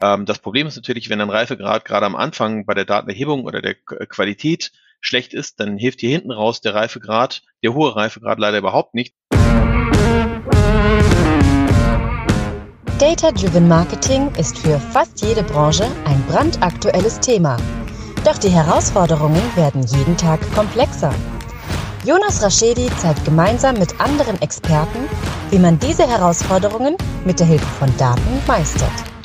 Ähm, das Problem ist natürlich, wenn ein Reifegrad gerade am Anfang bei der Datenerhebung oder der Qualität schlecht ist, dann hilft hier hinten raus der Reifegrad, der hohe Reifegrad leider überhaupt nicht. Data-Driven Marketing ist für fast jede Branche ein brandaktuelles Thema. Doch die Herausforderungen werden jeden Tag komplexer. Jonas Raschedi zeigt gemeinsam mit anderen Experten, wie man diese Herausforderungen mit der Hilfe von Daten meistert.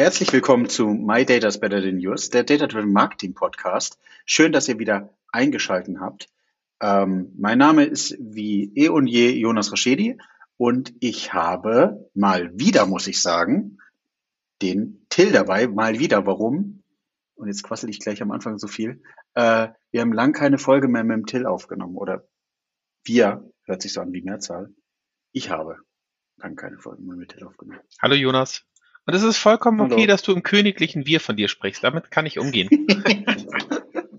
Herzlich willkommen zu My Data is Better Than Yours, der Data Driven Marketing Podcast. Schön, dass ihr wieder eingeschaltet habt. Ähm, mein Name ist wie eh und je Jonas Raschedi und ich habe mal wieder, muss ich sagen, den Till dabei. Mal wieder. Warum? Und jetzt quassel ich gleich am Anfang so viel. Äh, wir haben lang keine Folge mehr mit dem Till aufgenommen. Oder wir, hört sich so an wie Mehrzahl. Ich habe lang keine Folge mehr mit Till aufgenommen. Hallo Jonas. Und es ist vollkommen Hallo. okay, dass du im königlichen Wir von dir sprichst. Damit kann ich umgehen.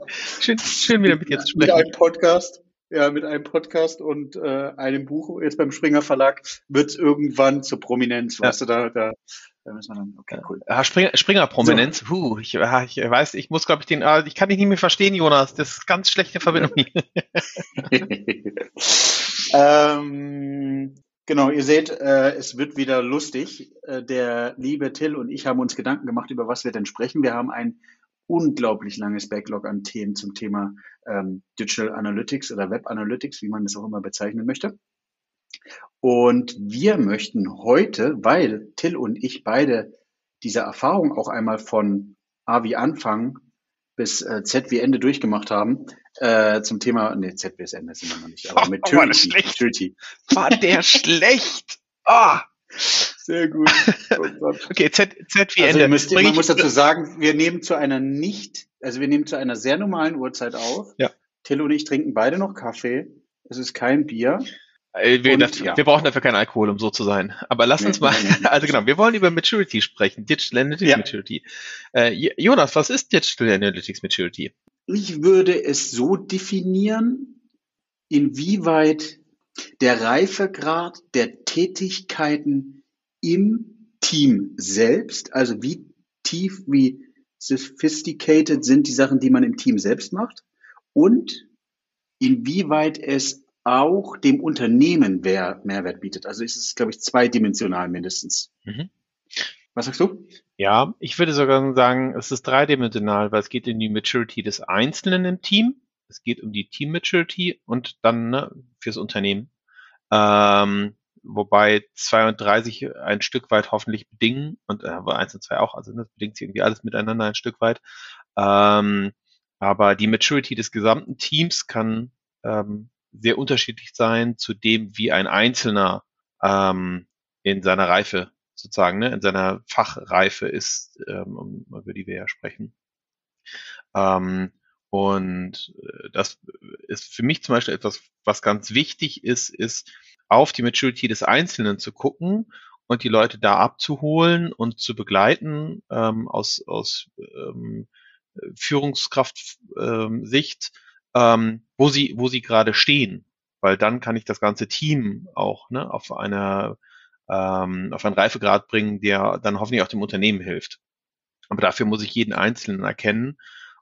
schön, schön wieder mit dir zu sprechen. Mit einem Podcast, ja, mit einem Podcast und äh, einem Buch jetzt beim Springer Verlag wird es irgendwann zur Prominenz. Ja. Weißt du, da, da, da müssen wir dann, okay, cool. Ja, Springer, Springer Prominenz, so. huh, ich, ich weiß, ich muss, glaube ich, den, äh, ich kann dich nicht mehr verstehen, Jonas. Das ist ganz schlechte Verbindung. ähm, Genau, ihr seht, äh, es wird wieder lustig. Äh, der liebe Till und ich haben uns Gedanken gemacht, über was wir denn sprechen. Wir haben ein unglaublich langes Backlog an Themen zum Thema ähm, Digital Analytics oder Web Analytics, wie man das auch immer bezeichnen möchte. Und wir möchten heute, weil Till und ich beide diese Erfahrung auch einmal von A wie Anfang bis äh, Z wie Ende durchgemacht haben, äh, zum Thema, nee, Z wie Ende sind wir noch nicht, aber mit oh, war, schlecht. war der schlecht? Ah! Sehr gut. Oh okay, Z, Z wie also Ende. Müsst, man muss dazu sagen, wir nehmen zu einer nicht, also wir nehmen zu einer sehr normalen Uhrzeit auf. Ja. Till und ich trinken beide noch Kaffee. Es ist kein Bier. Äh, wir, und, ja. wir, brauchen dafür keinen Alkohol, um so zu sein. Aber lass nee, uns mal, nee, nee. also genau, wir wollen über Maturity sprechen, Digital Analytics ja. Maturity. Äh, Jonas, was ist Digital Analytics Maturity? Ich würde es so definieren, inwieweit der Reifegrad der Tätigkeiten im Team selbst, also wie tief, wie sophisticated sind die Sachen, die man im Team selbst macht und inwieweit es auch dem Unternehmen Mehrwert bietet. Also ist es, glaube ich, zweidimensional mindestens. Mhm. Was sagst du? Ja, ich würde sogar sagen, es ist dreidimensional, weil es geht in die Maturity des Einzelnen im Team, es geht um die Team Maturity und dann ne, fürs Unternehmen. Ähm, wobei zwei und drei sich ein Stück weit hoffentlich bedingen und äh, aber eins und zwei auch, also das bedingt sich irgendwie alles miteinander ein Stück weit. Ähm, aber die Maturity des gesamten Teams kann ähm, sehr unterschiedlich sein zu dem, wie ein Einzelner ähm, in seiner Reife sozusagen, ne, in seiner Fachreife ist, ähm, über die wir ja sprechen. Ähm, und äh, das ist für mich zum Beispiel etwas, was ganz wichtig ist, ist auf die Maturity des Einzelnen zu gucken und die Leute da abzuholen und zu begleiten ähm, aus, aus ähm, Führungskraft-Sicht, ähm, ähm, wo sie, wo sie gerade stehen. Weil dann kann ich das ganze Team auch ne, auf einer ähm, auf einen Reifegrad bringen, der dann hoffentlich auch dem Unternehmen hilft. Aber dafür muss ich jeden Einzelnen erkennen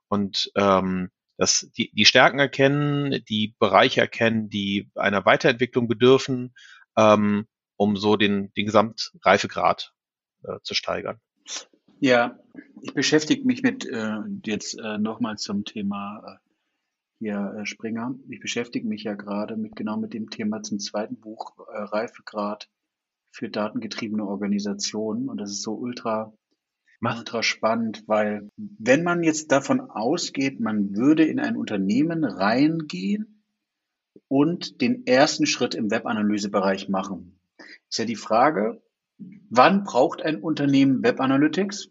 und ähm, das, die, die Stärken erkennen, die Bereiche erkennen, die einer Weiterentwicklung bedürfen, ähm, um so den, den Gesamtreifegrad äh, zu steigern. Ja, ich beschäftige mich mit äh, jetzt äh, nochmal zum Thema äh, hier äh, Springer. Ich beschäftige mich ja gerade mit genau mit dem Thema zum zweiten Buch äh, Reifegrad für datengetriebene Organisationen. Und das ist so ultra, ultra spannend, weil wenn man jetzt davon ausgeht, man würde in ein Unternehmen reingehen und den ersten Schritt im Webanalysebereich machen, ist ja die Frage, wann braucht ein Unternehmen Web Analytics?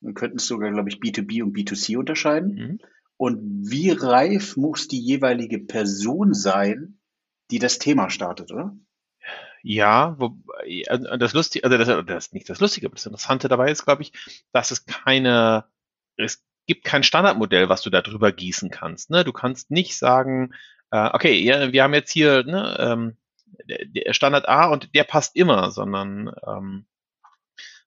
Wir könnten es sogar, glaube ich, B2B und B2C unterscheiden. Mhm. Und wie reif muss die jeweilige Person sein, die das Thema startet, oder? Ja, wo, äh, das Lustige, also das, das ist nicht das Lustige, aber das Interessante dabei ist, glaube ich, dass es keine, es gibt kein Standardmodell, was du da drüber gießen kannst. Ne? Du kannst nicht sagen, äh, äh, okay, ja, wir haben jetzt hier ne, ähm, der Standard A und der passt immer, sondern ähm,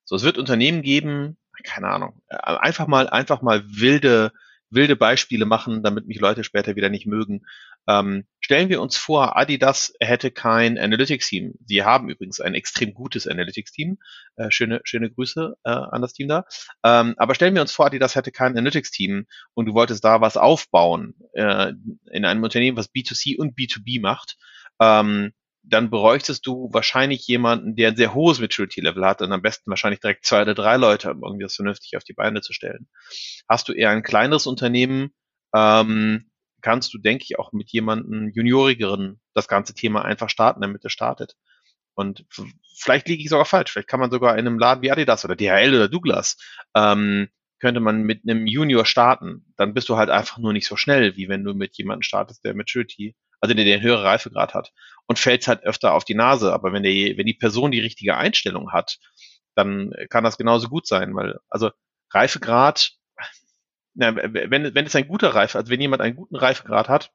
so, es wird Unternehmen geben, keine Ahnung, äh, einfach mal, einfach mal wilde, wilde Beispiele machen, damit mich Leute später wieder nicht mögen. Ähm, stellen wir uns vor, Adidas hätte kein Analytics-Team. Sie haben übrigens ein extrem gutes Analytics-Team. Äh, schöne, schöne Grüße äh, an das Team da. Ähm, aber stellen wir uns vor, Adidas hätte kein Analytics-Team und du wolltest da was aufbauen äh, in einem Unternehmen, was B2C und B2B macht. Ähm, dann bräuchtest du wahrscheinlich jemanden, der ein sehr hohes Maturity-Level hat und am besten wahrscheinlich direkt zwei oder drei Leute, um irgendwie das vernünftig auf die Beine zu stellen. Hast du eher ein kleineres Unternehmen, ähm, kannst du, denke ich, auch mit jemandem Juniorigeren das ganze Thema einfach starten, damit es startet. Und vielleicht liege ich sogar falsch. Vielleicht kann man sogar in einem Laden wie Adidas oder DHL oder Douglas ähm, könnte man mit einem Junior starten. Dann bist du halt einfach nur nicht so schnell, wie wenn du mit jemandem startest, der Maturity also der, der einen höheren Reifegrad hat und fällt halt öfter auf die Nase. Aber wenn der, wenn die Person die richtige Einstellung hat, dann kann das genauso gut sein, weil, also Reifegrad, na, wenn, wenn es ein guter Reife, also wenn jemand einen guten Reifegrad hat,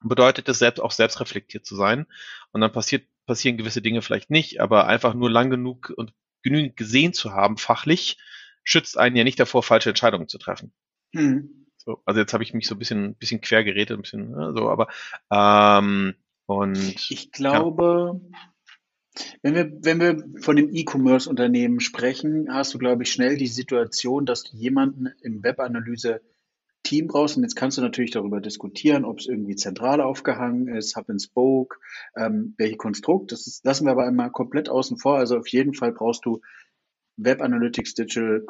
bedeutet es selbst auch selbst reflektiert zu sein. Und dann passiert, passieren gewisse Dinge vielleicht nicht, aber einfach nur lang genug und genügend gesehen zu haben, fachlich, schützt einen ja nicht davor, falsche Entscheidungen zu treffen. Hm. So, also jetzt habe ich mich so ein bisschen, bisschen quer geredet, ein bisschen ne, so, aber ähm, und ich glaube, ja. Wenn wir wenn wir von dem E-Commerce-Unternehmen sprechen, hast du glaube ich schnell die Situation, dass du jemanden im Webanalyse Team brauchst. Und jetzt kannst du natürlich darüber diskutieren, ob es irgendwie zentral aufgehangen ist, Hub and Spoke, ähm, welche Konstrukt. Das ist, lassen wir aber einmal komplett außen vor. Also auf jeden Fall brauchst du Web Analytics, Digital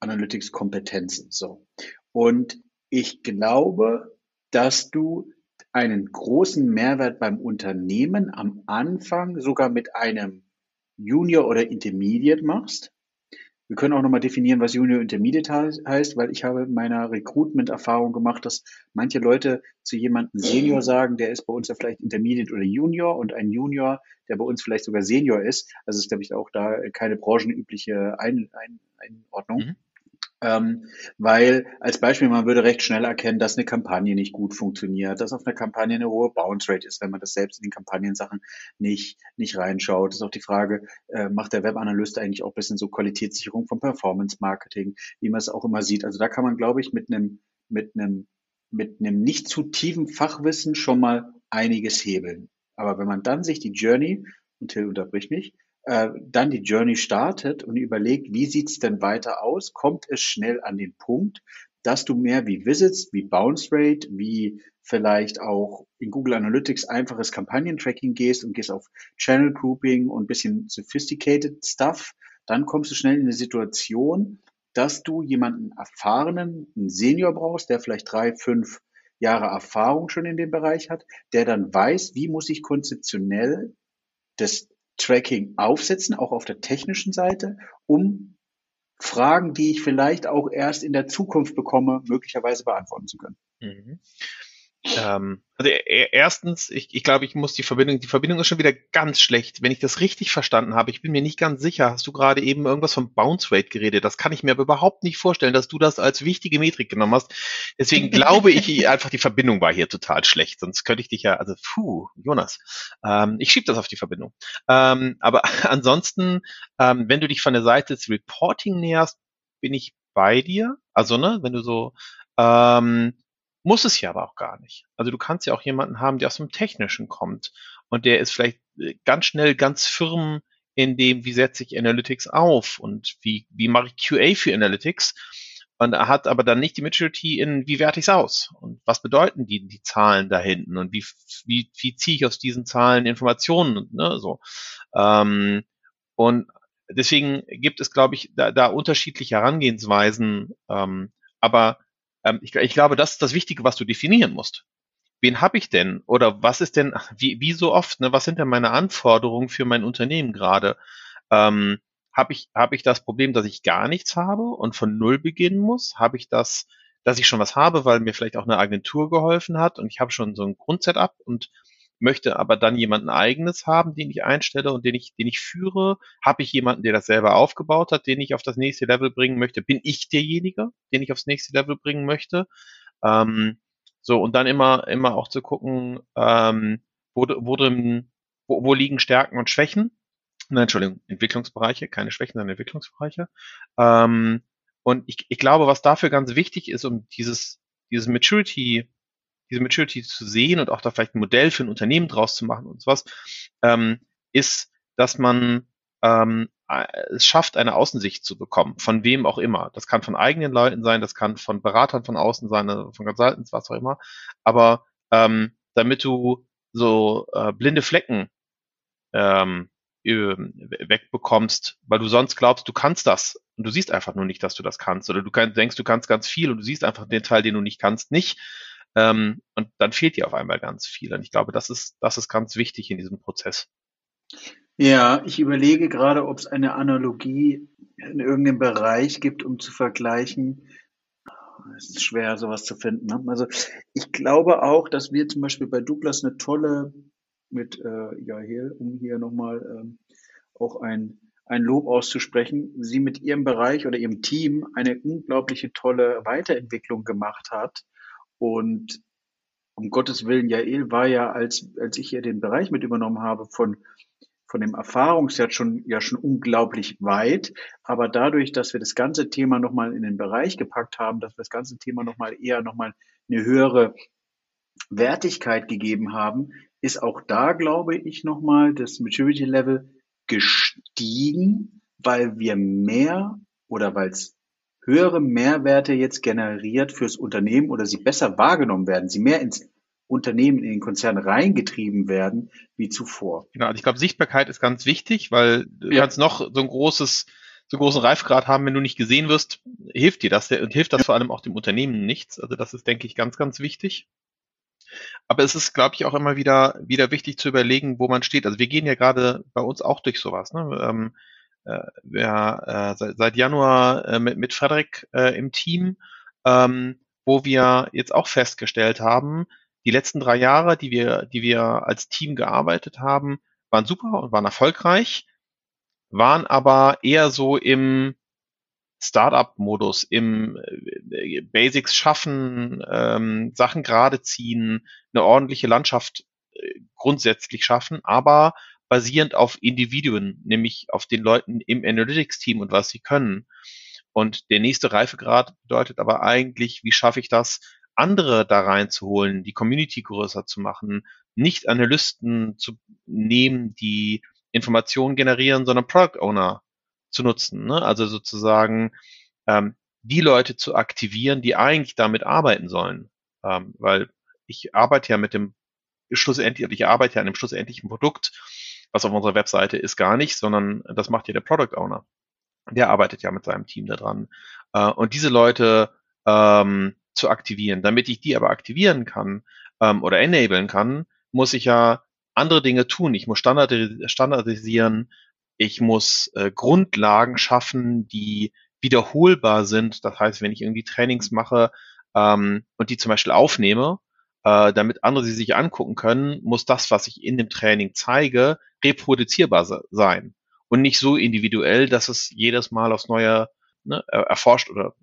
Analytics Kompetenzen. So. Und ich glaube, dass du einen großen Mehrwert beim Unternehmen am Anfang sogar mit einem Junior oder Intermediate machst. Wir können auch nochmal definieren, was Junior Intermediate heißt, weil ich habe in meiner Recruitment-Erfahrung gemacht, dass manche Leute zu jemandem Senior sagen, der ist bei uns ja vielleicht Intermediate oder Junior und ein Junior, der bei uns vielleicht sogar Senior ist. Also ist, glaube ich, auch da keine branchenübliche Ein Ein Einordnung. Mhm. Ähm, weil als Beispiel, man würde recht schnell erkennen, dass eine Kampagne nicht gut funktioniert, dass auf einer Kampagne eine hohe Bounce Rate ist, wenn man das selbst in den Kampagnensachen nicht, nicht reinschaut. Das ist auch die Frage, äh, macht der Webanalyst eigentlich auch ein bisschen so Qualitätssicherung vom Performance Marketing, wie man es auch immer sieht. Also da kann man, glaube ich, mit einem, mit einem, mit einem nicht zu tiefen Fachwissen schon mal einiges hebeln. Aber wenn man dann sich die Journey, und Till unterbricht mich, äh, dann die Journey startet und überlegt, wie sieht's denn weiter aus, kommt es schnell an den Punkt, dass du mehr wie Visits, wie Bounce Rate, wie vielleicht auch in Google Analytics einfaches Kampagnentracking gehst und gehst auf Channel Grouping und bisschen sophisticated Stuff, dann kommst du schnell in eine Situation, dass du jemanden erfahrenen, einen Senior brauchst, der vielleicht drei, fünf Jahre Erfahrung schon in dem Bereich hat, der dann weiß, wie muss ich konzeptionell das Tracking aufsetzen, auch auf der technischen Seite, um Fragen, die ich vielleicht auch erst in der Zukunft bekomme, möglicherweise beantworten zu können. Mhm. Ähm, also erstens, ich, ich glaube, ich muss die Verbindung, die Verbindung ist schon wieder ganz schlecht. Wenn ich das richtig verstanden habe, ich bin mir nicht ganz sicher, hast du gerade eben irgendwas vom Bounce Rate geredet? Das kann ich mir aber überhaupt nicht vorstellen, dass du das als wichtige Metrik genommen hast. Deswegen glaube ich einfach, die Verbindung war hier total schlecht. Sonst könnte ich dich ja, also puh, Jonas, ähm, ich schiebe das auf die Verbindung. Ähm, aber ansonsten, ähm, wenn du dich von der Seite des Reporting näherst, bin ich bei dir. Also, ne, wenn du so ähm, muss es ja aber auch gar nicht. Also du kannst ja auch jemanden haben, der aus dem Technischen kommt und der ist vielleicht äh, ganz schnell ganz firm in dem, wie setze ich Analytics auf und wie, wie mache ich QA für Analytics und er hat aber dann nicht die Maturity in, wie werte ich es aus und was bedeuten die, die Zahlen da hinten und wie, wie, wie ziehe ich aus diesen Zahlen Informationen, ne, so. Ähm, und deswegen gibt es, glaube ich, da, da unterschiedliche Herangehensweisen, ähm, aber ähm, ich, ich glaube, das ist das Wichtige, was du definieren musst. Wen habe ich denn? Oder was ist denn, wie, wie so oft, ne, was sind denn meine Anforderungen für mein Unternehmen gerade? Ähm, habe ich, hab ich das Problem, dass ich gar nichts habe und von Null beginnen muss? Habe ich das, dass ich schon was habe, weil mir vielleicht auch eine Agentur geholfen hat und ich habe schon so ein Grundsetup und möchte aber dann jemanden eigenes haben, den ich einstelle und den ich, den ich führe? Habe ich jemanden, der das selber aufgebaut hat, den ich auf das nächste Level bringen möchte? Bin ich derjenige, den ich aufs nächste Level bringen möchte? Ähm, So, und dann immer, immer auch zu gucken, ähm, wo, wo, drin, wo, wo liegen Stärken und Schwächen. Nein, Entschuldigung, Entwicklungsbereiche, keine Schwächen, sondern Entwicklungsbereiche. Ähm, und ich, ich glaube, was dafür ganz wichtig ist, um dieses, dieses Maturity, diese Maturity zu sehen und auch da vielleicht ein Modell für ein Unternehmen draus zu machen und sowas, ähm, ist, dass man ähm, es schafft, eine Außensicht zu bekommen, von wem auch immer. Das kann von eigenen Leuten sein, das kann von Beratern von außen sein, also von Consultants, was auch immer. Aber ähm, damit du so äh, blinde Flecken ähm, wegbekommst, weil du sonst glaubst, du kannst das und du siehst einfach nur nicht, dass du das kannst. Oder du kann, denkst, du kannst ganz viel und du siehst einfach den Teil, den du nicht kannst, nicht. Ähm, und dann fehlt dir auf einmal ganz viel. Und ich glaube, das ist, das ist ganz wichtig in diesem Prozess. Ja, ich überlege gerade, ob es eine Analogie in irgendeinem Bereich gibt, um zu vergleichen. Es ist schwer, sowas zu finden. Ne? Also ich glaube auch, dass wir zum Beispiel bei Douglas eine tolle, mit äh, ja hier, um hier nochmal ähm, auch ein, ein Lob auszusprechen, sie mit ihrem Bereich oder ihrem Team eine unglaubliche tolle Weiterentwicklung gemacht hat. Und um Gottes Willen, Jael war ja, als, als ich hier den Bereich mit übernommen habe, von von dem Erfahrungswert schon ja schon unglaublich weit, aber dadurch, dass wir das ganze Thema nochmal in den Bereich gepackt haben, dass wir das ganze Thema nochmal eher nochmal eine höhere Wertigkeit gegeben haben, ist auch da, glaube ich, nochmal das Maturity Level gestiegen, weil wir mehr oder weil es höhere Mehrwerte jetzt generiert fürs Unternehmen oder sie besser wahrgenommen werden, sie mehr ins Unternehmen in den Konzern reingetrieben werden wie zuvor. Genau, also ich glaube, Sichtbarkeit ist ganz wichtig, weil du ja. kannst noch so ein großes, so einen großen Reifgrad haben, wenn du nicht gesehen wirst, hilft dir das und hilft das vor allem auch dem Unternehmen nichts. Also das ist, denke ich, ganz, ganz wichtig. Aber es ist, glaube ich, auch immer wieder, wieder wichtig zu überlegen, wo man steht. Also wir gehen ja gerade bei uns auch durch sowas. Ne? Ähm, äh, wir, äh, seit, seit Januar äh, mit, mit Frederik im Team, ähm, wo wir jetzt auch festgestellt haben, die letzten drei Jahre, die wir, die wir als Team gearbeitet haben, waren super und waren erfolgreich, waren aber eher so im Startup-Modus, im Basics schaffen, ähm, Sachen gerade ziehen, eine ordentliche Landschaft äh, grundsätzlich schaffen, aber basierend auf Individuen, nämlich auf den Leuten im Analytics-Team und was sie können. Und der nächste Reifegrad bedeutet aber eigentlich, wie schaffe ich das, andere da reinzuholen, die Community größer zu machen, nicht Analysten zu nehmen, die Informationen generieren, sondern Product Owner zu nutzen. Ne? Also sozusagen ähm, die Leute zu aktivieren, die eigentlich damit arbeiten sollen. Ähm, weil ich arbeite ja mit dem schlussendlich, ich arbeite ja an dem schlussendlichen Produkt, was auf unserer Webseite ist, gar nicht, sondern das macht ja der Product Owner. Der arbeitet ja mit seinem Team daran. Äh, und diese Leute ähm, zu aktivieren. Damit ich die aber aktivieren kann ähm, oder enablen kann, muss ich ja andere Dinge tun. Ich muss standardisieren, ich muss äh, Grundlagen schaffen, die wiederholbar sind. Das heißt, wenn ich irgendwie Trainings mache ähm, und die zum Beispiel aufnehme, äh, damit andere sie sich angucken können, muss das, was ich in dem Training zeige, reproduzierbar sein und nicht so individuell, dass es jedes Mal aufs Neue ne, erforscht oder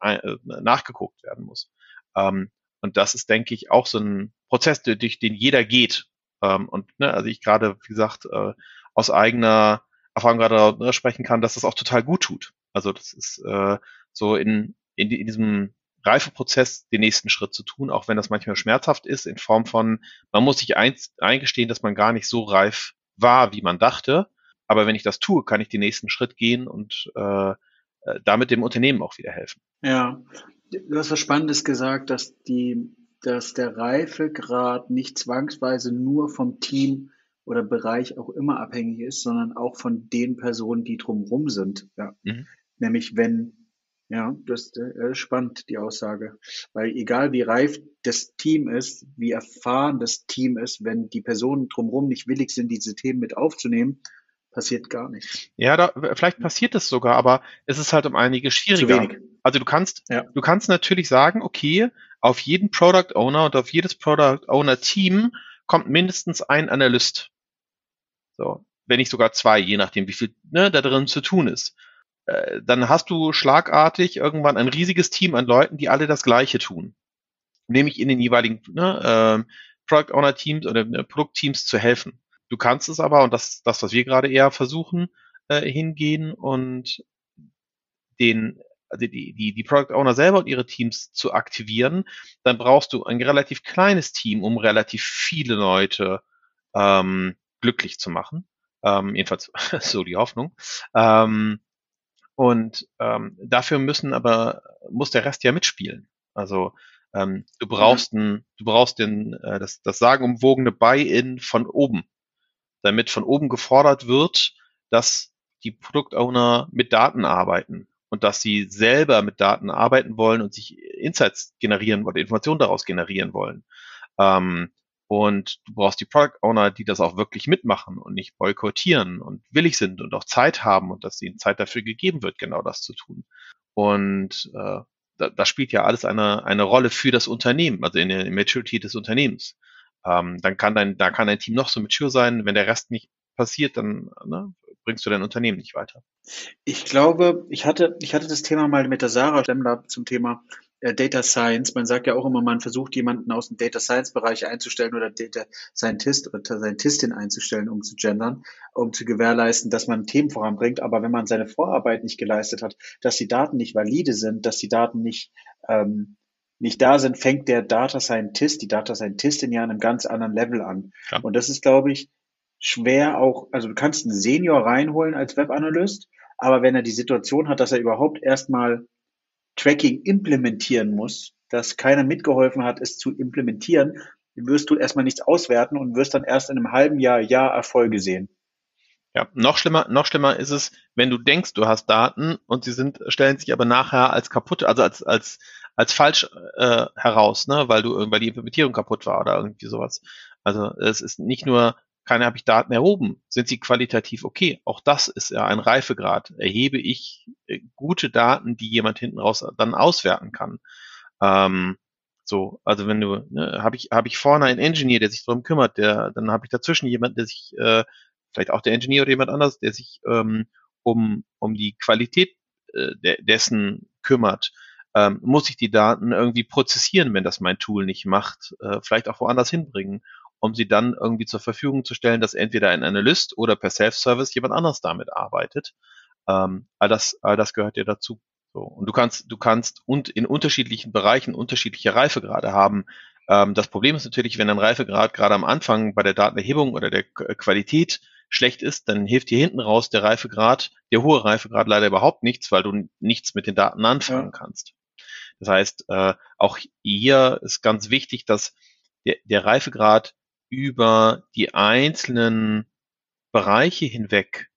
äh, äh, nachgeguckt werden muss. Ähm, und das ist, denke ich, auch so ein Prozess, durch den jeder geht. Ähm, und ne, also ich gerade, wie gesagt, äh, aus eigener Erfahrung gerade ne, sprechen kann, dass das auch total gut tut. Also das ist äh, so in, in, in diesem Reifeprozess den nächsten Schritt zu tun, auch wenn das manchmal schmerzhaft ist, in Form von, man muss sich ein, eingestehen, dass man gar nicht so reif war, wie man dachte. Aber wenn ich das tue, kann ich den nächsten Schritt gehen und äh, äh, damit dem Unternehmen auch wieder helfen. Ja, du hast was Spannendes gesagt, dass die, dass der Reifegrad nicht zwangsweise nur vom Team oder Bereich auch immer abhängig ist, sondern auch von den Personen, die drumherum sind. Ja. Mhm. Nämlich wenn, ja, das ist äh, spannend, die Aussage. Weil egal wie reif das Team ist, wie erfahren das Team ist, wenn die Personen drumherum nicht willig sind, diese Themen mit aufzunehmen, passiert gar nichts. Ja, da, vielleicht passiert es sogar, aber es ist halt um einige schwieriger. Also du kannst, ja. du kannst natürlich sagen, okay, auf jeden Product Owner und auf jedes Product Owner Team kommt mindestens ein Analyst. So, wenn nicht sogar zwei, je nachdem, wie viel ne, da drin zu tun ist. Äh, dann hast du schlagartig irgendwann ein riesiges Team an Leuten, die alle das Gleiche tun. nämlich in den jeweiligen ne, äh, Product Owner Teams oder äh, Produktteams zu helfen. Du kannst es aber, und das das, was wir gerade eher versuchen, äh, hingehen und den also die, die, die Product Owner selber und ihre Teams zu aktivieren, dann brauchst du ein relativ kleines Team, um relativ viele Leute ähm, glücklich zu machen. Ähm, jedenfalls so die Hoffnung. Ähm, und ähm, dafür müssen aber muss der Rest ja mitspielen. Also ähm, du brauchst mhm. ein, du brauchst den, äh, das, das sagenumwogene Buy-in von oben, damit von oben gefordert wird, dass die Produktowner mit Daten arbeiten und dass sie selber mit Daten arbeiten wollen und sich Insights generieren wollen, Informationen daraus generieren wollen. Ähm, und du brauchst die Product Owner, die das auch wirklich mitmachen und nicht boykottieren und willig sind und auch Zeit haben und dass ihnen Zeit dafür gegeben wird, genau das zu tun. Und äh, da, da spielt ja alles eine, eine Rolle für das Unternehmen, also in der Maturity des Unternehmens. Ähm, dann kann dein, da kann dein Team noch so mature sein, wenn der Rest nicht passiert, dann ne, bringst du dein Unternehmen nicht weiter. Ich glaube, ich hatte, ich hatte das Thema mal mit der Sarah Stemmler zum Thema Data Science. Man sagt ja auch immer, man versucht jemanden aus dem Data Science Bereich einzustellen oder Data Scientist oder Scientistin einzustellen, um zu gendern, um zu gewährleisten, dass man Themen voranbringt. Aber wenn man seine Vorarbeit nicht geleistet hat, dass die Daten nicht valide sind, dass die Daten nicht ähm, nicht da sind, fängt der Data Scientist, die Data Scientistin ja an einem ganz anderen Level an. Ja. Und das ist, glaube ich, schwer auch, also du kannst einen Senior reinholen als Webanalyst, aber wenn er die Situation hat, dass er überhaupt erstmal Tracking implementieren muss, dass keiner mitgeholfen hat, es zu implementieren, wirst du erstmal nichts auswerten und wirst dann erst in einem halben Jahr, Jahr Erfolge sehen. Ja, noch schlimmer, noch schlimmer ist es, wenn du denkst, du hast Daten und sie sind, stellen sich aber nachher als kaputt, also als, als, als falsch äh, heraus, ne, weil du, weil die Implementierung kaputt war oder irgendwie sowas. Also es ist nicht nur keine habe ich Daten erhoben. Sind sie qualitativ okay? Auch das ist ja ein Reifegrad. Erhebe ich äh, gute Daten, die jemand hinten raus dann auswerten kann? Ähm, so, also wenn du, ne, habe ich, habe ich vorne einen Engineer, der sich darum kümmert, der, dann habe ich dazwischen jemanden, der sich, äh, vielleicht auch der Engineer oder jemand anders, der sich ähm, um, um die Qualität äh, de dessen kümmert. Ähm, muss ich die Daten irgendwie prozessieren, wenn das mein Tool nicht macht, äh, vielleicht auch woanders hinbringen um sie dann irgendwie zur Verfügung zu stellen, dass entweder ein Analyst oder per Self-Service jemand anders damit arbeitet. Ähm, all das, all das gehört ja dazu. So. Und du kannst, du kannst und in unterschiedlichen Bereichen unterschiedliche Reifegrade haben. Ähm, das Problem ist natürlich, wenn ein Reifegrad gerade am Anfang bei der Datenerhebung oder der Qualität schlecht ist, dann hilft dir hinten raus der Reifegrad, der hohe Reifegrad leider überhaupt nichts, weil du nichts mit den Daten anfangen ja. kannst. Das heißt, äh, auch hier ist ganz wichtig, dass der, der Reifegrad über die einzelnen Bereiche hinweg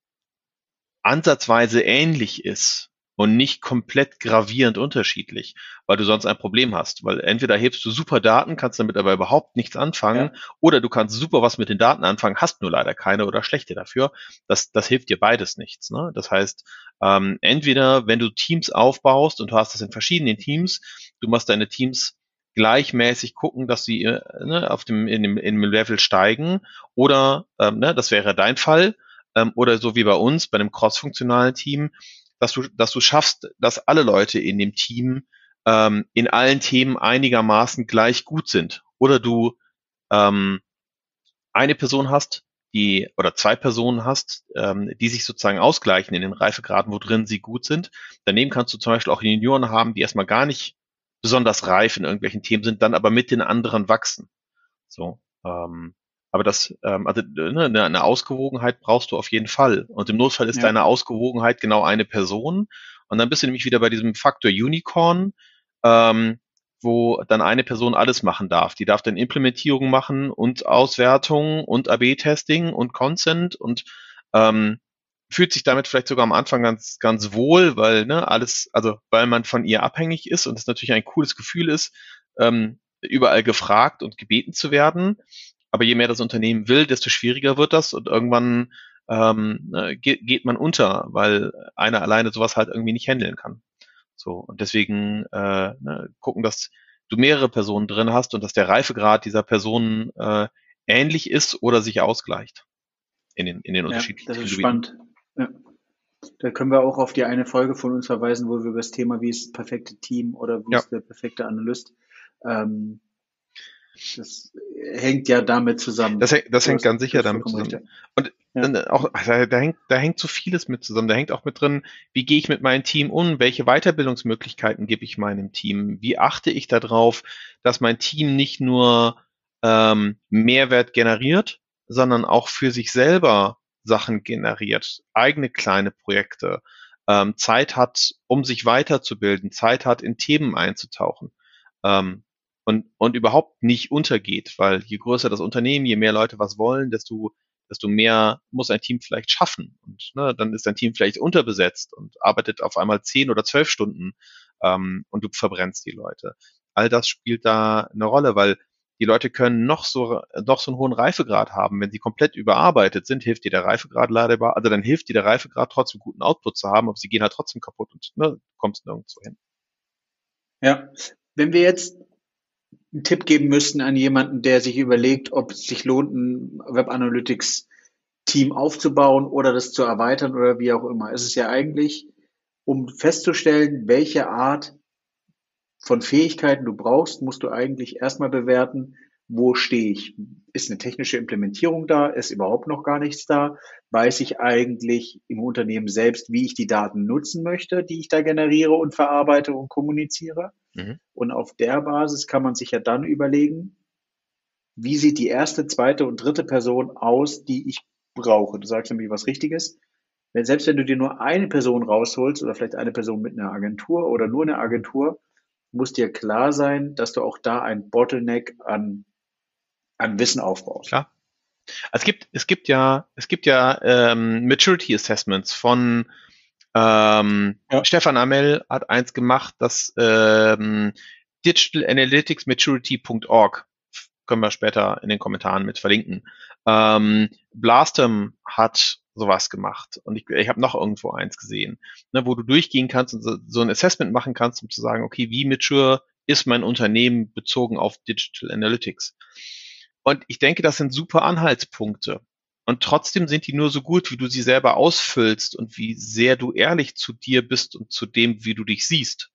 ansatzweise ähnlich ist und nicht komplett gravierend unterschiedlich, weil du sonst ein Problem hast. Weil entweder hebst du super Daten, kannst damit aber überhaupt nichts anfangen, ja. oder du kannst super was mit den Daten anfangen, hast nur leider keine oder schlechte dafür. Das, das hilft dir beides nichts. Ne? Das heißt, ähm, entweder wenn du Teams aufbaust und du hast das in verschiedenen Teams, du machst deine Teams gleichmäßig gucken, dass sie äh, ne, auf dem, in, dem, in dem Level steigen. Oder, ähm, ne, das wäre dein Fall, ähm, oder so wie bei uns, bei einem cross-funktionalen Team, dass du, dass du schaffst, dass alle Leute in dem Team ähm, in allen Themen einigermaßen gleich gut sind. Oder du ähm, eine Person hast, die oder zwei Personen hast, ähm, die sich sozusagen ausgleichen in den Reifegraden, wo drin sie gut sind. Daneben kannst du zum Beispiel auch Junioren haben, die erstmal gar nicht besonders reif in irgendwelchen Themen sind, dann aber mit den anderen wachsen. So, ähm, aber das, ähm, also ne, eine, eine Ausgewogenheit brauchst du auf jeden Fall. Und im Notfall ist ja. deine Ausgewogenheit genau eine Person. Und dann bist du nämlich wieder bei diesem Faktor Unicorn, ähm, wo dann eine Person alles machen darf. Die darf dann Implementierung machen und Auswertung und AB-Testing und Consent und ähm, fühlt sich damit vielleicht sogar am Anfang ganz, ganz wohl, weil ne, alles, also weil man von ihr abhängig ist und es natürlich ein cooles Gefühl ist, ähm, überall gefragt und gebeten zu werden. Aber je mehr das Unternehmen will, desto schwieriger wird das und irgendwann ähm, ne, geht, geht man unter, weil einer alleine sowas halt irgendwie nicht handeln kann. So und deswegen äh, ne, gucken, dass du mehrere Personen drin hast und dass der Reifegrad dieser Personen äh, ähnlich ist oder sich ausgleicht in den in den ja, unterschiedlichen. Das ist spannend. Ja. Da können wir auch auf die eine Folge von uns verweisen, wo wir über das Thema, wie ist das perfekte Team oder wie ja. ist der perfekte Analyst Ähm, das hängt ja damit zusammen. Das, hängt, das hängt ganz sicher damit zusammen. Und ja. auch, da, da, hängt, da hängt so vieles mit zusammen. Da hängt auch mit drin, wie gehe ich mit meinem Team um? Welche Weiterbildungsmöglichkeiten gebe ich meinem Team? Wie achte ich darauf, dass mein Team nicht nur ähm, Mehrwert generiert, sondern auch für sich selber Sachen generiert, eigene kleine Projekte, ähm, Zeit hat, um sich weiterzubilden, Zeit hat, in Themen einzutauchen. Ähm, und, und überhaupt nicht untergeht, weil je größer das Unternehmen, je mehr Leute was wollen, desto, desto mehr muss ein Team vielleicht schaffen. Und ne, dann ist ein Team vielleicht unterbesetzt und arbeitet auf einmal zehn oder zwölf Stunden ähm, und du verbrennst die Leute. All das spielt da eine Rolle, weil die Leute können noch so, noch so einen hohen Reifegrad haben. Wenn sie komplett überarbeitet sind, hilft dir der Reifegrad leider, also dann hilft dir der Reifegrad trotzdem guten Output zu haben, aber sie gehen halt trotzdem kaputt und ne, kommst nirgendwo hin. Ja, wenn wir jetzt einen Tipp geben müssten an jemanden, der sich überlegt, ob es sich lohnt, ein Web Analytics Team aufzubauen oder das zu erweitern oder wie auch immer. Es ist ja eigentlich, um festzustellen, welche Art von Fähigkeiten du brauchst, musst du eigentlich erstmal bewerten, wo stehe ich? Ist eine technische Implementierung da? Ist überhaupt noch gar nichts da? Weiß ich eigentlich im Unternehmen selbst, wie ich die Daten nutzen möchte, die ich da generiere und verarbeite und kommuniziere? Mhm. Und auf der Basis kann man sich ja dann überlegen, wie sieht die erste, zweite und dritte Person aus, die ich brauche. Du sagst nämlich was Richtiges. Wenn, selbst wenn du dir nur eine Person rausholst oder vielleicht eine Person mit einer Agentur oder nur eine Agentur, muss dir klar sein, dass du auch da ein Bottleneck an, an Wissen aufbaust. Klar. Es gibt, es gibt ja, es gibt ja ähm, Maturity Assessments von ähm, ja. Stefan Amel hat eins gemacht, das ähm, digitalanalyticsmaturity.org können wir später in den Kommentaren mit verlinken. Ähm, Blastem hat sowas gemacht und ich, ich habe noch irgendwo eins gesehen, ne, wo du durchgehen kannst und so, so ein Assessment machen kannst, um zu sagen, okay, wie mature ist mein Unternehmen bezogen auf Digital Analytics? Und ich denke, das sind super Anhaltspunkte. Und trotzdem sind die nur so gut, wie du sie selber ausfüllst und wie sehr du ehrlich zu dir bist und zu dem, wie du dich siehst.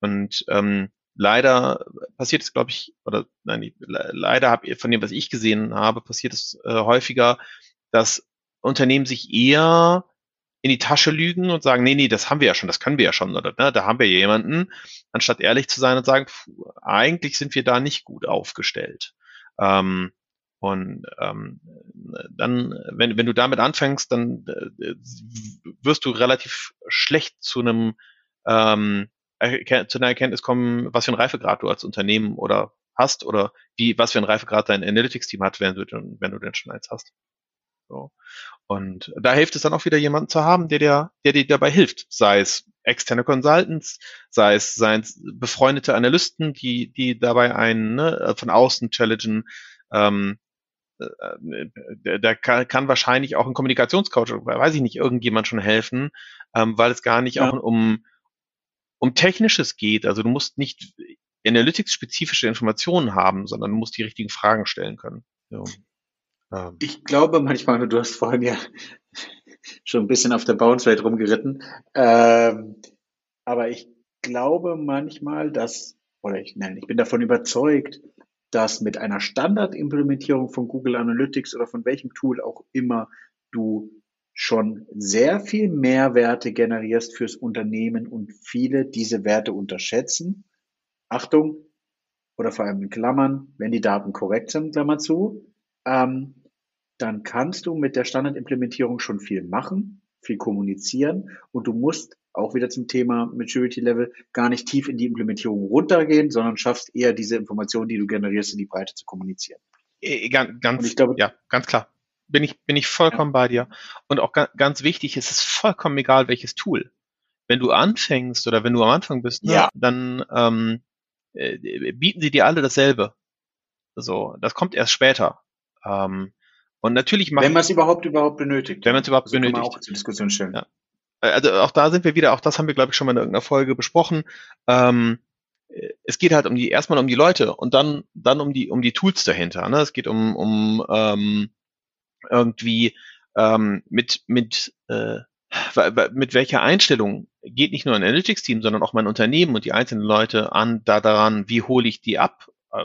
Und ähm, leider passiert es, glaube ich, oder nein, leider habe von dem, was ich gesehen habe, passiert es äh, häufiger, dass Unternehmen sich eher in die Tasche lügen und sagen, nee, nee, das haben wir ja schon, das können wir ja schon, oder ne, da haben wir jemanden, anstatt ehrlich zu sein und sagen, pfuh, eigentlich sind wir da nicht gut aufgestellt. Ähm, und ähm, dann, wenn, wenn du damit anfängst, dann äh, wirst du relativ schlecht zu einem ähm, zu einer Erkenntnis kommen, was für ein Reifegrad du als Unternehmen oder hast oder wie was für ein Reifegrad dein Analytics-Team hat, wenn du, wenn du denn schon eins hast. So. Und da hilft es dann auch wieder jemanden zu haben, der dir, der dir dabei hilft, sei es externe Consultants, sei es, sei es befreundete Analysten, die, die dabei einen ne, von außen challengen, ähm, äh, da kann, kann wahrscheinlich auch ein Kommunikationscoach, weiß ich nicht, irgendjemand schon helfen, ähm, weil es gar nicht ja. auch um, um Technisches geht. Also du musst nicht Analytics-spezifische Informationen haben, sondern du musst die richtigen Fragen stellen können. So. Ähm. Ich glaube manchmal, du hast vorhin ja schon ein bisschen auf der Bounce Rate rumgeritten, ähm, aber ich glaube manchmal, dass, oder ich, nein, ich bin davon überzeugt, dass mit einer Standardimplementierung von Google Analytics oder von welchem Tool auch immer du schon sehr viel Mehrwerte generierst fürs Unternehmen und viele diese Werte unterschätzen. Achtung, oder vor allem in Klammern, wenn die Daten korrekt sind, Klammer zu, ähm, dann kannst du mit der Standardimplementierung schon viel machen, viel kommunizieren und du musst auch wieder zum Thema Maturity Level, gar nicht tief in die Implementierung runtergehen, sondern schaffst eher diese Informationen, die du generierst, in die Breite zu kommunizieren. Äh, ganz, ganz glaube, ja, ganz klar. Bin ich, bin ich vollkommen ja. bei dir. Und auch ganz, ganz wichtig, es ist vollkommen egal, welches Tool. Wenn du anfängst oder wenn du am Anfang bist, ne, ja. dann ähm, äh, bieten sie dir alle dasselbe. So, das kommt erst später. Ähm, und natürlich machen, wenn man es überhaupt überhaupt benötigt. Wenn man es überhaupt also benötigt. Kann man auch zur Diskussion stellen. Ja also auch da sind wir wieder, auch das haben wir, glaube ich, schon mal in irgendeiner Folge besprochen. Ähm, es geht halt um die, erstmal um die Leute und dann, dann um die, um die Tools dahinter. Ne? Es geht um, um ähm, irgendwie ähm, mit, mit, äh, mit welcher Einstellung geht nicht nur ein Analytics-Team, sondern auch mein Unternehmen und die einzelnen Leute an, da daran, wie hole ich die ab, äh,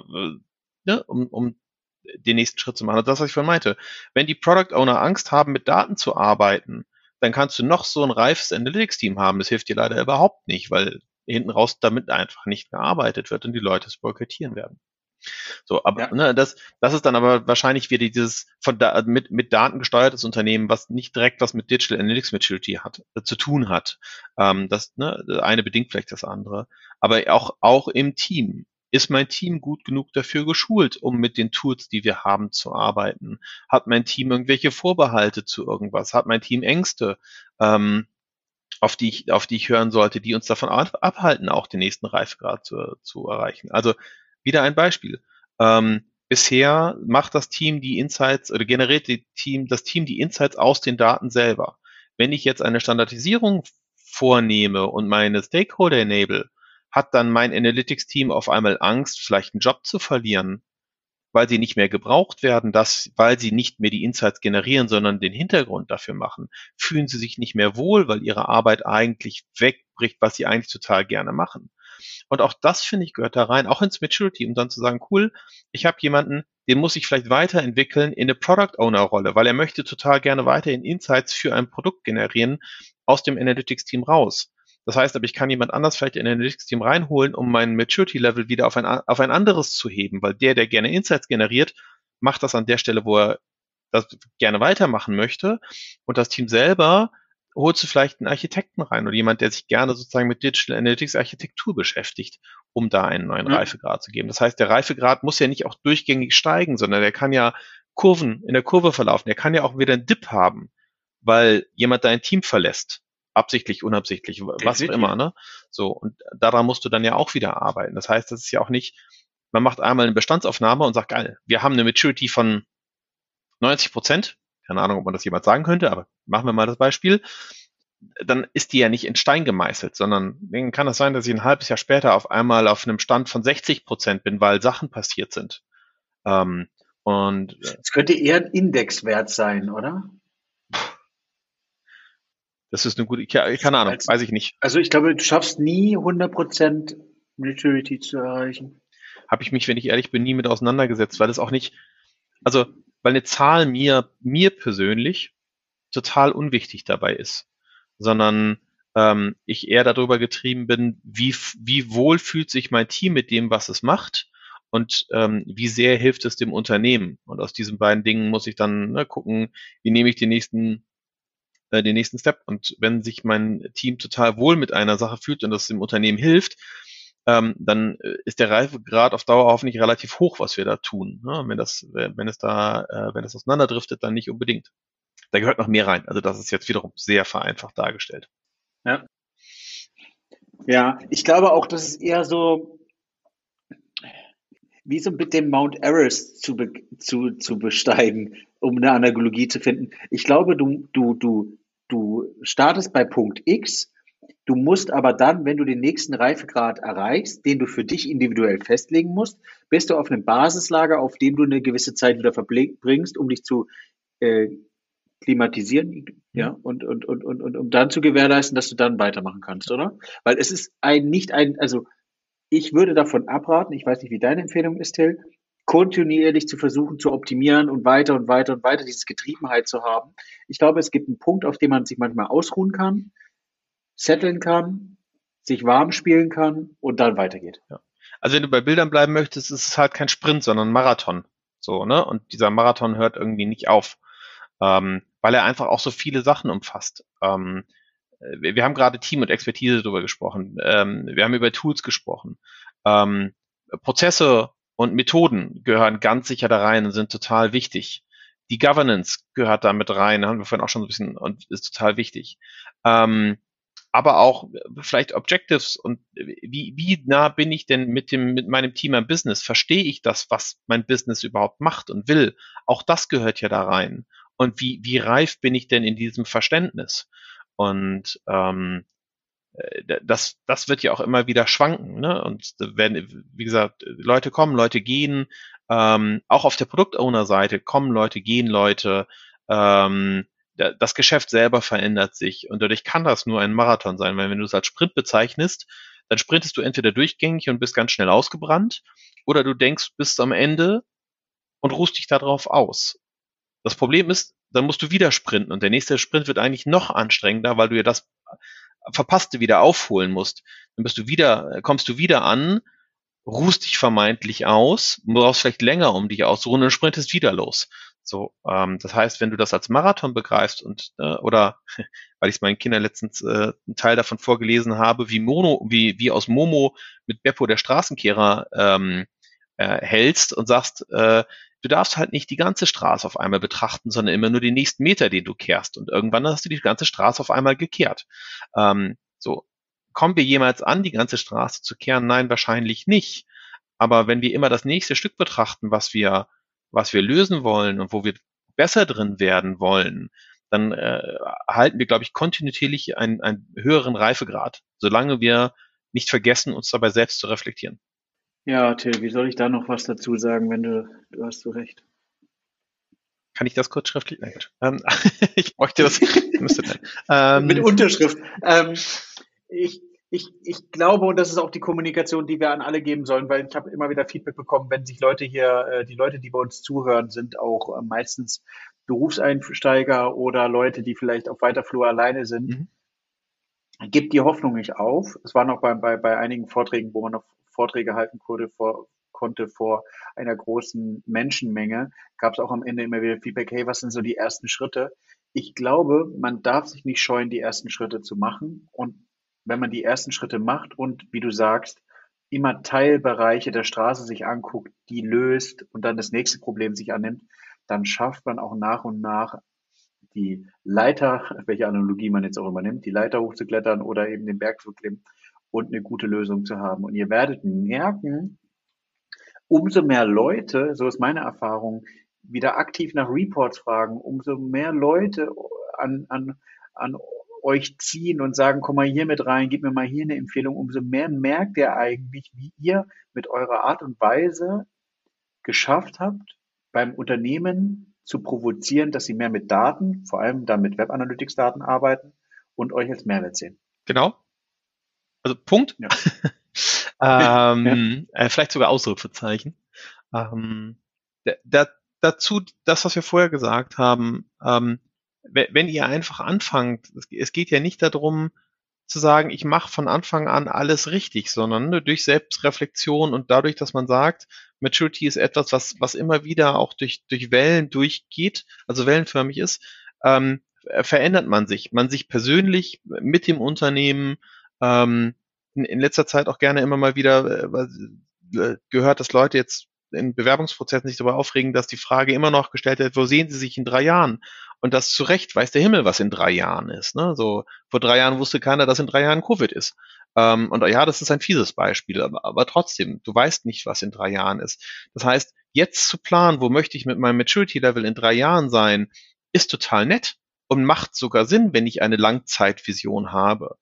ne, um, um den nächsten Schritt zu machen. Und das, was ich vorhin meinte. Wenn die Product Owner Angst haben, mit Daten zu arbeiten, dann kannst du noch so ein reifes Analytics-Team haben. Das hilft dir leider überhaupt nicht, weil hinten raus damit einfach nicht gearbeitet wird und die Leute es boykottieren werden. So, aber ja. ne, das, das ist dann aber wahrscheinlich wieder dieses von da, mit, mit Daten gesteuertes Unternehmen, was nicht direkt was mit Digital Analytics Maturity hat, äh, zu tun hat. Ähm, das ne, eine bedingt vielleicht das andere. Aber auch, auch im Team. Ist mein Team gut genug dafür geschult, um mit den Tools, die wir haben, zu arbeiten? Hat mein Team irgendwelche Vorbehalte zu irgendwas? Hat mein Team Ängste? Ähm, auf die ich, auf die ich hören sollte, die uns davon abhalten, auch den nächsten Reifegrad zu, zu erreichen. Also wieder ein Beispiel. Ähm, bisher macht das Team die Insights oder generiert die Team, das Team die Insights aus den Daten selber. Wenn ich jetzt eine Standardisierung vornehme und meine Stakeholder enable, hat dann mein Analytics-Team auf einmal Angst, vielleicht einen Job zu verlieren, weil sie nicht mehr gebraucht werden, dass, weil sie nicht mehr die Insights generieren, sondern den Hintergrund dafür machen, fühlen sie sich nicht mehr wohl, weil ihre Arbeit eigentlich wegbricht, was sie eigentlich total gerne machen. Und auch das, finde ich, gehört da rein, auch ins Maturity, um dann zu sagen, cool, ich habe jemanden, den muss ich vielleicht weiterentwickeln in eine Product Owner Rolle, weil er möchte total gerne weiterhin Insights für ein Produkt generieren aus dem Analytics Team raus. Das heißt aber, ich kann jemand anders vielleicht in ein Analytics Team reinholen, um mein Maturity Level wieder auf ein, auf ein anderes zu heben, weil der, der gerne Insights generiert, macht das an der Stelle, wo er das gerne weitermachen möchte. Und das Team selber holst du vielleicht einen Architekten rein oder jemand, der sich gerne sozusagen mit Digital Analytics Architektur beschäftigt, um da einen neuen ja. Reifegrad zu geben. Das heißt, der Reifegrad muss ja nicht auch durchgängig steigen, sondern der kann ja Kurven in der Kurve verlaufen. Der kann ja auch wieder einen Dip haben, weil jemand dein Team verlässt. Absichtlich, unabsichtlich, was auch immer, ne? So. Und daran musst du dann ja auch wieder arbeiten. Das heißt, das ist ja auch nicht, man macht einmal eine Bestandsaufnahme und sagt, geil, wir haben eine Maturity von 90 Prozent, keine Ahnung, ob man das jemand sagen könnte, aber machen wir mal das Beispiel, dann ist die ja nicht in Stein gemeißelt, sondern dann kann es sein, dass ich ein halbes Jahr später auf einmal auf einem Stand von 60 Prozent bin, weil Sachen passiert sind. Ähm, und äh, es könnte eher ein Indexwert sein, oder? Das ist eine gute, keine Ahnung, weiß ich nicht. Also ich glaube, du schaffst nie 100% Maturity zu erreichen. Habe ich mich, wenn ich ehrlich bin, nie mit auseinandergesetzt, weil es auch nicht, also weil eine Zahl mir, mir persönlich total unwichtig dabei ist, sondern ähm, ich eher darüber getrieben bin, wie, wie wohl fühlt sich mein Team mit dem, was es macht und ähm, wie sehr hilft es dem Unternehmen. Und aus diesen beiden Dingen muss ich dann ne, gucken, wie nehme ich den nächsten äh, den nächsten Step. Und wenn sich mein Team total wohl mit einer Sache fühlt und das dem Unternehmen hilft, ähm, dann äh, ist der Reifegrad auf Dauer hoffentlich relativ hoch, was wir da tun. Ne? Wenn das, wenn es da, äh, wenn es auseinanderdriftet, dann nicht unbedingt. Da gehört noch mehr rein. Also das ist jetzt wiederum sehr vereinfacht dargestellt. Ja. Ja, ich glaube auch, das ist eher so, wie so mit dem Mount Everest zu, be zu, zu besteigen, um eine Analogie zu finden. Ich glaube, du, du, du, du startest bei Punkt X Du musst aber dann, wenn du den nächsten Reifegrad erreichst, den du für dich individuell festlegen musst, bist du auf einem Basislager, auf dem du eine gewisse Zeit wieder verbringst, um dich zu äh, klimatisieren, ja, und, und, und, und, und um dann zu gewährleisten, dass du dann weitermachen kannst, oder? Weil es ist ein, nicht ein, also ich würde davon abraten, ich weiß nicht, wie deine Empfehlung ist, Till, kontinuierlich zu versuchen zu optimieren und weiter und weiter und weiter dieses Getriebenheit zu haben. Ich glaube, es gibt einen Punkt, auf dem man sich manchmal ausruhen kann setteln kann, sich warm spielen kann und dann weitergeht. Ja. Also wenn du bei Bildern bleiben möchtest, ist es halt kein Sprint, sondern ein Marathon. So, ne? Und dieser Marathon hört irgendwie nicht auf. Ähm, weil er einfach auch so viele Sachen umfasst. Ähm, wir, wir haben gerade Team und Expertise darüber gesprochen. Ähm, wir haben über Tools gesprochen. Ähm, Prozesse und Methoden gehören ganz sicher da rein und sind total wichtig. Die Governance gehört da mit rein, haben wir vorhin auch schon ein bisschen und ist total wichtig. Ähm, aber auch vielleicht Objectives und wie, wie nah bin ich denn mit dem, mit meinem Team am Business? Verstehe ich das, was mein Business überhaupt macht und will? Auch das gehört ja da rein. Und wie, wie reif bin ich denn in diesem Verständnis? Und ähm, äh, das, das wird ja auch immer wieder schwanken. Ne? Und wenn, wie gesagt, Leute kommen, Leute gehen, ähm, auch auf der Produktowner-Seite kommen Leute, gehen Leute. Ähm, das Geschäft selber verändert sich und dadurch kann das nur ein Marathon sein, weil wenn du es als Sprint bezeichnest, dann sprintest du entweder durchgängig und bist ganz schnell ausgebrannt oder du denkst bis am Ende und ruhst dich darauf aus. Das Problem ist, dann musst du wieder sprinten und der nächste Sprint wird eigentlich noch anstrengender, weil du ja das Verpasste wieder aufholen musst. Dann bist du wieder, kommst du wieder an, ruhst dich vermeintlich aus, brauchst vielleicht länger, um dich auszuruhen und sprintest wieder los. So, ähm, das heißt, wenn du das als Marathon begreifst und äh, oder weil ich meinen Kindern letztens äh, einen Teil davon vorgelesen habe, wie Mono, wie wie aus Momo mit Beppo der Straßenkehrer ähm, äh, hältst und sagst, äh, du darfst halt nicht die ganze Straße auf einmal betrachten, sondern immer nur den nächsten Meter, den du kehrst. Und irgendwann hast du die ganze Straße auf einmal gekehrt. Ähm, so, kommen wir jemals an, die ganze Straße zu kehren? Nein, wahrscheinlich nicht. Aber wenn wir immer das nächste Stück betrachten, was wir was wir lösen wollen und wo wir besser drin werden wollen, dann äh, erhalten wir, glaube ich, kontinuierlich einen, einen höheren Reifegrad, solange wir nicht vergessen, uns dabei selbst zu reflektieren. Ja, Till, wie soll ich da noch was dazu sagen, wenn du, du hast so recht. Kann ich das kurz schriftlich? Nein, ähm, ich bräuchte das. Ähm, Mit Unterschrift. Ähm, ich, ich, ich glaube, und das ist auch die Kommunikation, die wir an alle geben sollen, weil ich habe immer wieder Feedback bekommen, wenn sich Leute hier, äh, die Leute, die bei uns zuhören, sind auch äh, meistens Berufseinsteiger oder Leute, die vielleicht auf weiter Flur alleine sind. Mhm. Gibt die Hoffnung nicht auf. Es war noch bei, bei, bei einigen Vorträgen, wo man noch Vorträge halten konnte vor, konnte vor einer großen Menschenmenge, gab es auch am Ende immer wieder Feedback, hey, was sind so die ersten Schritte? Ich glaube, man darf sich nicht scheuen, die ersten Schritte zu machen und wenn man die ersten Schritte macht und, wie du sagst, immer Teilbereiche der Straße sich anguckt, die löst und dann das nächste Problem sich annimmt, dann schafft man auch nach und nach die Leiter, welche Analogie man jetzt auch immer nimmt, die Leiter hochzuklettern oder eben den Berg zu klimmen und eine gute Lösung zu haben. Und ihr werdet merken, umso mehr Leute, so ist meine Erfahrung, wieder aktiv nach Reports fragen, umso mehr Leute an, an, an euch ziehen und sagen, komm mal hier mit rein, gib mir mal hier eine Empfehlung, umso mehr merkt ihr eigentlich, wie ihr mit eurer Art und Weise geschafft habt, beim Unternehmen zu provozieren, dass sie mehr mit Daten, vor allem dann mit Web Analytics Daten arbeiten und euch als Mehrwert sehen. Genau. Also Punkt. Ja. ähm, ja. Äh, vielleicht sogar Ausrufezeichen. Ähm, da, dazu, das, was wir vorher gesagt haben, ähm, wenn ihr einfach anfangt, es geht ja nicht darum zu sagen, ich mache von Anfang an alles richtig, sondern ne, durch Selbstreflexion und dadurch, dass man sagt, Maturity ist etwas, was, was immer wieder auch durch, durch Wellen durchgeht, also wellenförmig ist, ähm, verändert man sich. Man sich persönlich mit dem Unternehmen, ähm, in, in letzter Zeit auch gerne immer mal wieder äh, äh gehört, dass Leute jetzt in Bewerbungsprozessen sich darüber aufregen, dass die Frage immer noch gestellt wird, wo sehen Sie sich in drei Jahren? Und das zu Recht weiß der Himmel, was in drei Jahren ist. Ne? So vor drei Jahren wusste keiner, dass in drei Jahren Covid ist. Ähm, und ja, das ist ein fieses Beispiel, aber, aber trotzdem, du weißt nicht, was in drei Jahren ist. Das heißt, jetzt zu planen, wo möchte ich mit meinem Maturity Level in drei Jahren sein, ist total nett und macht sogar Sinn, wenn ich eine Langzeitvision habe.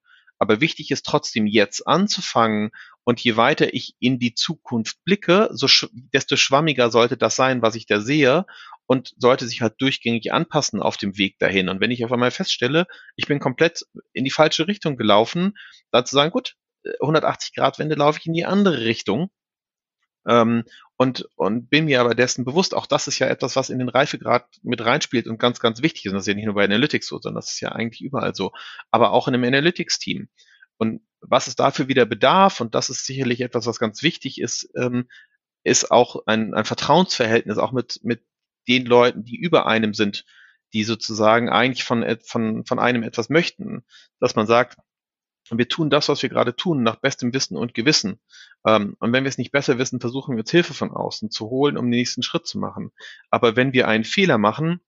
Aber wichtig ist trotzdem jetzt anzufangen und je weiter ich in die Zukunft blicke, so sch desto schwammiger sollte das sein, was ich da sehe und sollte sich halt durchgängig anpassen auf dem Weg dahin. Und wenn ich auf einmal feststelle, ich bin komplett in die falsche Richtung gelaufen, dann zu sagen, gut, 180 Grad Wende laufe ich in die andere Richtung. Ähm, und, und bin mir aber dessen bewusst, auch das ist ja etwas, was in den Reifegrad mit reinspielt und ganz, ganz wichtig ist. Und das ist ja nicht nur bei Analytics so, sondern das ist ja eigentlich überall so. Aber auch in einem Analytics-Team. Und was es dafür wieder bedarf, und das ist sicherlich etwas, was ganz wichtig ist, ähm, ist auch ein, ein Vertrauensverhältnis auch mit, mit den Leuten, die über einem sind, die sozusagen eigentlich von, von, von einem etwas möchten. Dass man sagt, wir tun das, was wir gerade tun, nach bestem Wissen und Gewissen. Ähm, und wenn wir es nicht besser wissen, versuchen wir uns Hilfe von außen zu holen, um den nächsten Schritt zu machen. Aber wenn wir einen Fehler machen,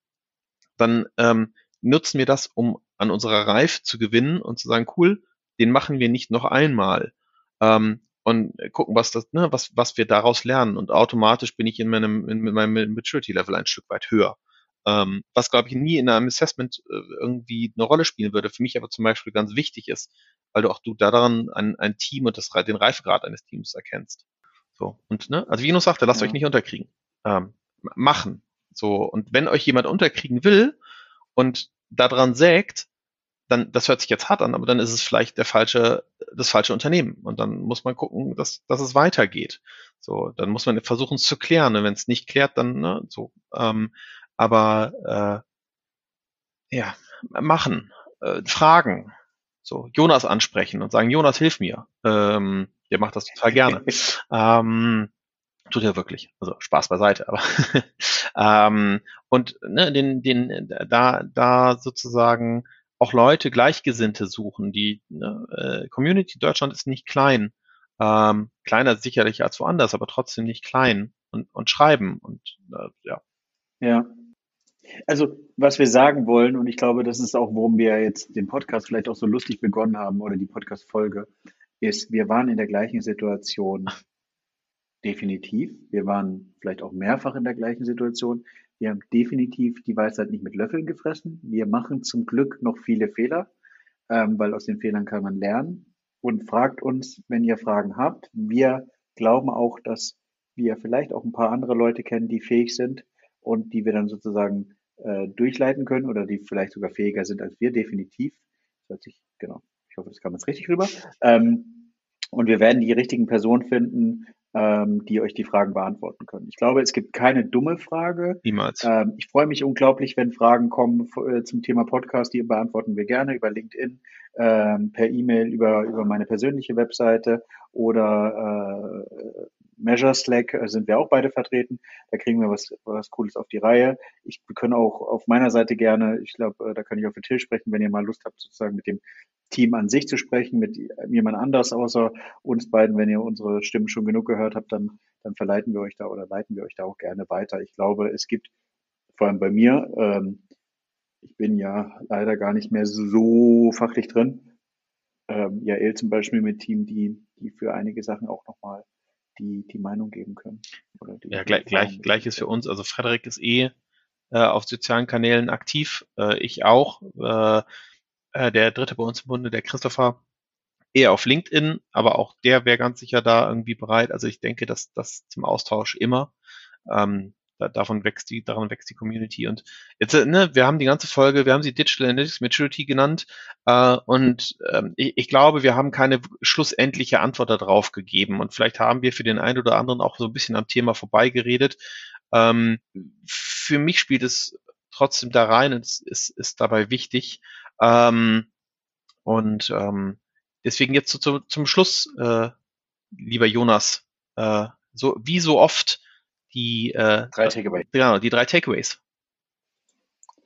dann ähm, nutzen wir das, um an unserer Reife zu gewinnen und zu sagen, cool, den machen wir nicht noch einmal. Ähm, und gucken, was das, ne, was, was wir daraus lernen. Und automatisch bin ich in meinem, in meinem Maturity Level ein Stück weit höher. Ähm, was, glaube ich, nie in einem Assessment äh, irgendwie eine Rolle spielen würde, für mich aber zum Beispiel ganz wichtig ist, weil du auch du daran ein, ein Team und das, den Reifegrad eines Teams erkennst. So, und ne, also wie Linus sagte, lasst ja. euch nicht unterkriegen. Ähm, machen. So, und wenn euch jemand unterkriegen will und daran sägt, dann, das hört sich jetzt hart an, aber dann ist es vielleicht der falsche, das falsche Unternehmen. Und dann muss man gucken, dass, dass es weitergeht. So, dann muss man versuchen es zu klären. Und wenn es nicht klärt, dann ne, so. Ähm, aber äh, ja, machen, äh, fragen, so Jonas ansprechen und sagen, Jonas, hilf mir. Ähm, der macht das total gerne. ähm, tut er wirklich. Also Spaß beiseite, aber ähm, und ne, den, den, da, da sozusagen auch Leute Gleichgesinnte suchen. Die ne, äh, Community Deutschland ist nicht klein. Ähm, kleiner sicherlich als woanders, aber trotzdem nicht klein und, und schreiben und äh, ja. Ja. Also, was wir sagen wollen, und ich glaube, das ist auch, worum wir jetzt den Podcast vielleicht auch so lustig begonnen haben oder die Podcast-Folge, ist, wir waren in der gleichen Situation. Definitiv. Wir waren vielleicht auch mehrfach in der gleichen Situation. Wir haben definitiv die Weisheit nicht mit Löffeln gefressen. Wir machen zum Glück noch viele Fehler, ähm, weil aus den Fehlern kann man lernen. Und fragt uns, wenn ihr Fragen habt. Wir glauben auch, dass wir vielleicht auch ein paar andere Leute kennen, die fähig sind und die wir dann sozusagen äh, durchleiten können oder die vielleicht sogar fähiger sind als wir, definitiv. Das hört sich, genau, ich hoffe, das kam jetzt richtig rüber. Ähm, und wir werden die richtigen Personen finden, ähm, die euch die Fragen beantworten können. Ich glaube, es gibt keine dumme Frage. Niemals. Ähm, ich freue mich unglaublich, wenn Fragen kommen äh, zum Thema Podcast. Die beantworten wir gerne über LinkedIn, ähm, per E-Mail, über, über meine persönliche Webseite oder äh, Measure Slack äh, sind wir auch beide vertreten. Da kriegen wir was, was Cooles auf die Reihe. Ich können auch auf meiner Seite gerne, ich glaube, äh, da kann ich auf den Tisch sprechen, wenn ihr mal Lust habt, sozusagen mit dem Team an sich zu sprechen, mit jemand anders außer uns beiden. Wenn ihr unsere Stimmen schon genug gehört habt, dann, dann verleiten wir euch da oder leiten wir euch da auch gerne weiter. Ich glaube, es gibt vor allem bei mir, ähm, ich bin ja leider gar nicht mehr so fachlich drin. Ähm, Jael zum Beispiel mit Team, die, die für einige Sachen auch nochmal die, die Meinung geben können. ja, gleich, gleich, gleich ist für uns. Also Frederik ist eh äh, auf sozialen Kanälen aktiv, äh, ich auch. Äh, äh, der dritte bei uns im Bunde, der Christopher, eher auf LinkedIn, aber auch der wäre ganz sicher da irgendwie bereit. Also ich denke, dass das zum Austausch immer. Ähm, da, davon wächst die, daran wächst die Community. Und jetzt, äh, ne, wir haben die ganze Folge, wir haben sie Digital Analytics Maturity genannt, äh, und ähm, ich, ich glaube, wir haben keine schlussendliche Antwort darauf gegeben. Und vielleicht haben wir für den einen oder anderen auch so ein bisschen am Thema vorbeigeredet. Ähm, für mich spielt es trotzdem da rein und es ist, ist dabei wichtig. Ähm, und ähm, deswegen jetzt so, zu, zum Schluss, äh, lieber Jonas, äh, so wie so oft die äh, drei Takeaways. Genau, die drei Takeaways.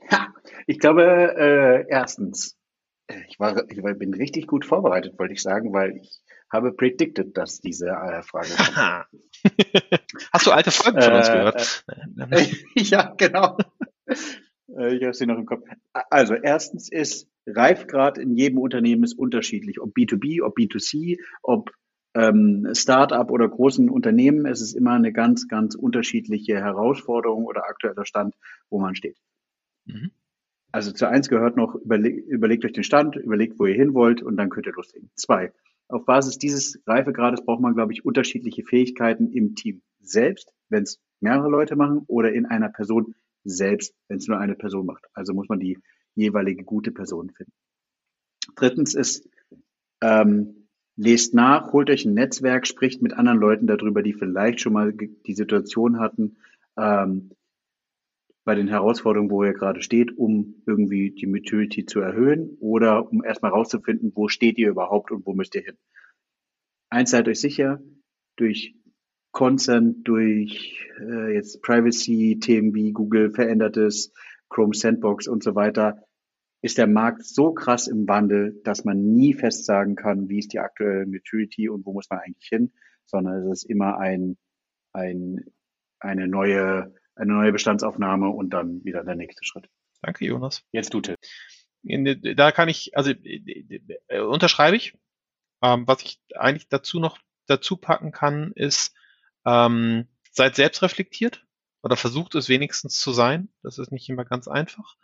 Ha, ich glaube, äh, erstens, äh, ich war, ich bin richtig gut vorbereitet, wollte ich sagen, weil ich habe predicted, dass diese äh, Frage kommt. Hast du alte Folgen von uns äh, gehört? Äh, ja, genau. Ich habe sie noch im Kopf. Also erstens ist Reifgrad in jedem Unternehmen ist unterschiedlich, ob B2B, ob B2C, ob ähm, Start-up oder großen Unternehmen. Es ist immer eine ganz, ganz unterschiedliche Herausforderung oder aktueller Stand, wo man steht. Mhm. Also zu eins gehört noch, überleg, überlegt euch den Stand, überlegt, wo ihr hin wollt und dann könnt ihr loslegen. Zwei, auf Basis dieses Reifegrades braucht man, glaube ich, unterschiedliche Fähigkeiten im Team selbst, wenn es mehrere Leute machen oder in einer Person selbst, wenn es nur eine Person macht. Also muss man die jeweilige gute Person finden. Drittens ist, ähm, lest nach, holt euch ein Netzwerk, spricht mit anderen Leuten darüber, die vielleicht schon mal die Situation hatten, ähm, bei den Herausforderungen, wo ihr gerade steht, um irgendwie die Maturity zu erhöhen oder um erstmal rauszufinden, wo steht ihr überhaupt und wo müsst ihr hin. Eins seid euch sicher, durch Consent, durch äh, jetzt Privacy-Themen wie Google verändertes, Chrome Sandbox und so weiter, ist der Markt so krass im Wandel, dass man nie fest sagen kann, wie ist die aktuelle Maturity und wo muss man eigentlich hin, sondern es ist immer ein, ein, eine neue eine neue Bestandsaufnahme und dann wieder der nächste Schritt. Danke, Jonas. Jetzt du, Till. Da kann ich, also äh, unterschreibe ich. Ähm, was ich eigentlich dazu noch dazu packen kann, ist, ähm, seid selbst reflektiert oder versucht es wenigstens zu sein. Das ist nicht immer ganz einfach.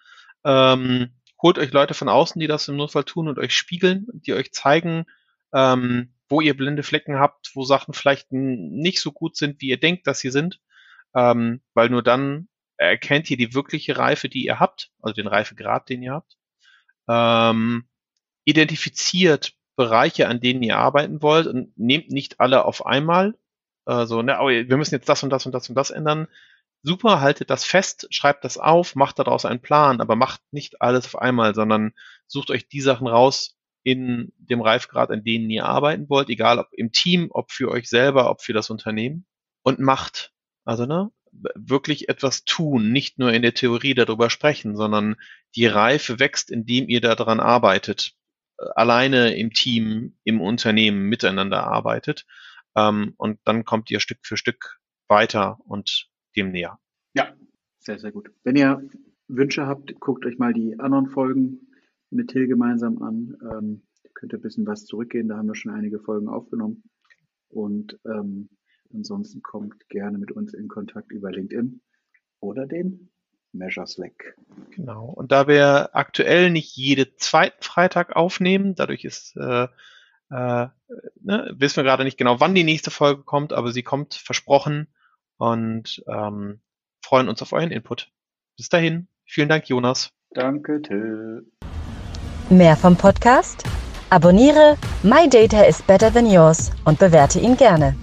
Ähm, holt euch Leute von außen, die das im Notfall tun und euch spiegeln, die euch zeigen, ähm, wo ihr blinde Flecken habt, wo Sachen vielleicht nicht so gut sind, wie ihr denkt, dass sie sind ähm, weil nur dann erkennt ihr die wirkliche Reife, die ihr habt, also den Reifegrad, den ihr habt, ähm, identifiziert Bereiche, an denen ihr arbeiten wollt und nehmt nicht alle auf einmal. Also, ne, wir müssen jetzt das und das und das und das ändern. Super, haltet das fest, schreibt das auf, macht daraus einen Plan, aber macht nicht alles auf einmal, sondern sucht euch die Sachen raus in dem Reifgrad, an denen ihr arbeiten wollt, egal ob im Team, ob für euch selber, ob für das Unternehmen und macht. Also, ne, wirklich etwas tun, nicht nur in der Theorie darüber sprechen, sondern die Reife wächst, indem ihr daran arbeitet, alleine im Team, im Unternehmen miteinander arbeitet. Ähm, und dann kommt ihr Stück für Stück weiter und dem näher. Ja, sehr, sehr gut. Wenn ihr Wünsche habt, guckt euch mal die anderen Folgen mit Till gemeinsam an. Ähm, könnt ihr ein bisschen was zurückgehen, da haben wir schon einige Folgen aufgenommen. Und ähm, Ansonsten kommt gerne mit uns in Kontakt über LinkedIn oder den Measure Slack. Genau. Und da wir aktuell nicht jede zweiten Freitag aufnehmen, dadurch ist äh, äh, ne, wissen wir gerade nicht genau, wann die nächste Folge kommt, aber sie kommt versprochen und ähm, freuen uns auf euren Input. Bis dahin, vielen Dank, Jonas. Danke, Till. Mehr vom Podcast? Abonniere My Data is Better Than Yours und bewerte ihn gerne.